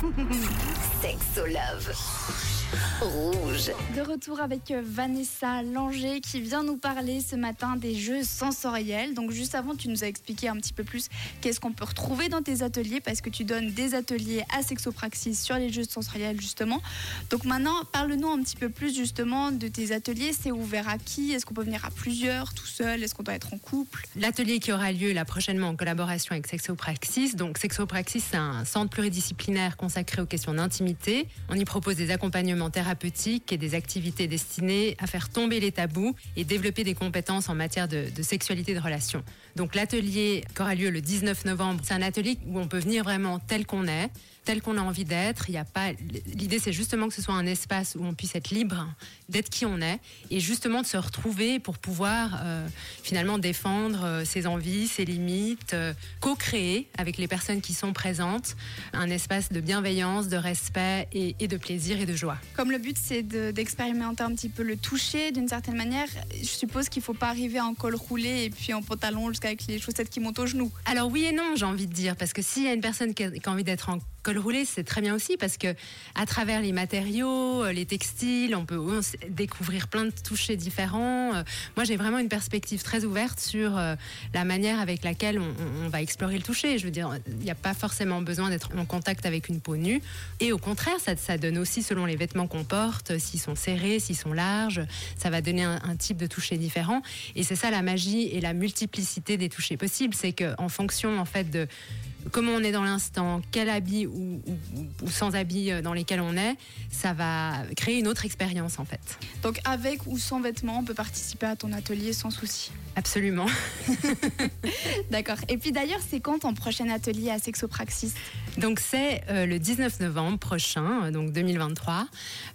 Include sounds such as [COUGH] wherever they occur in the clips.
[LAUGHS] Sexo Love. Rouge. De retour avec euh, Vanessa Langer qui vient nous parler ce matin des jeux sensoriels. Donc juste avant, tu nous as expliqué un petit peu plus qu'est-ce qu'on peut retrouver dans tes ateliers parce que tu donnes des ateliers à Sexopraxis sur les jeux sensoriels justement. Donc maintenant, parle-nous un petit peu plus justement de tes ateliers. C'est ouvert à qui? Est-ce qu'on peut venir à plusieurs, tout seul? Est-ce qu'on doit être en couple? L'atelier qui aura lieu là prochainement en collaboration avec Sexopraxis. Donc Sexopraxis, c'est un centre pluridisciplinaire consacré aux questions d'intimité. On y propose des accompagnements thérapeutiques et des activités destinées à faire tomber les tabous et développer des compétences en matière de, sexualité de relations. Donc l'atelier qui aura lieu le 19 novembre, c'est un atelier où on peut venir vraiment tel qu'on est, tel qu'on a envie d'être. Il y a pas l'idée c'est justement que ce soit un espace où on puisse être libre d'être qui on est et justement de se retrouver pour pouvoir euh, finalement défendre euh, ses envies, ses limites, euh, co-créer avec les personnes qui sont présentes un espace de bienveillance, de respect et de plaisir et de joie. Comme le but c'est de- d'expérimenter un petit peu le toucher d'une certaine manière, je suppose qu'il faut pas arriver en col roulé et puis en pantalon jusqu'avec les chaussettes qui montent aux genoux. Alors oui et non, j'ai envie de dire, parce que s'il y a une personne qui a, qui a envie d'être en col roulé, c'est très bien aussi, parce que à travers les matériaux, euh, les textiles, on peut découvrir plein de touchés différents. Euh, Moi, j'ai vraiment une perspective très ouverte sur euh, la manière avec laquelle on, va explorer le toucher. Je veux dire, il n'y a pas forcément besoin d'être en contact avec une peau nue, et au contraire, ça, donne aussi selon les vêtements qu'on porte, s'ils sont serrés, s'ils sont larges, ça va donner un, un type de toucher différent. Et c'est ça la magie et la multiplicité des touchés possibles, c'est que en fonction en fait de comment on est dans l'instant, quel habit ou, ou- ou sans habit euh, dans lesquels on est, ça va créer une autre expérience en fait. Donc avec ou sans vêtements, on peut participer à ton atelier sans souci. Absolument. [LAUGHS] D'accord. Et puis d'ailleurs, c'est quand ton prochain atelier à Sexopraxis? Donc c'est euh, le 19 novembre prochain, euh, donc 2023.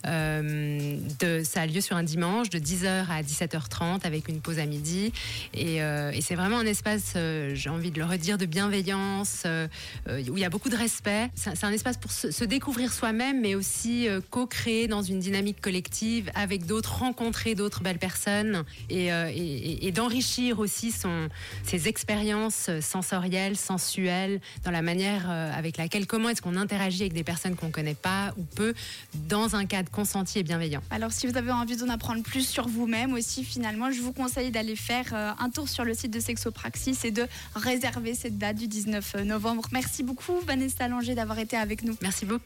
Euh, ça a lieu sur un dimanche de 10h à 17h30 avec une pause à midi. Et, c'est vraiment un espace, j'ai envie de le redire, de bienveillance, où il y a beaucoup de respect. C'est un espace pour se, découvrir soi-même, mais aussi co-créer dans une dynamique collective avec d'autres, rencontrer d'autres belles personnes et, et- d'enrichir aussi ses expériences sensorielles, sensuelles, dans la manière avec laquelle, comment est-ce qu'on interagit avec des personnes qu'on connaît pas ou peu, dans un cadre consenti et bienveillant? Alors si vous avez envie d'en apprendre plus sur vous-même aussi, finalement, je vous conseille d'aller faire euh, un tour sur le site de Sexopraxis et de réserver cette date du 19 novembre. Merci beaucoup Vanessa Langer d'avoir été avec nous. Merci beaucoup.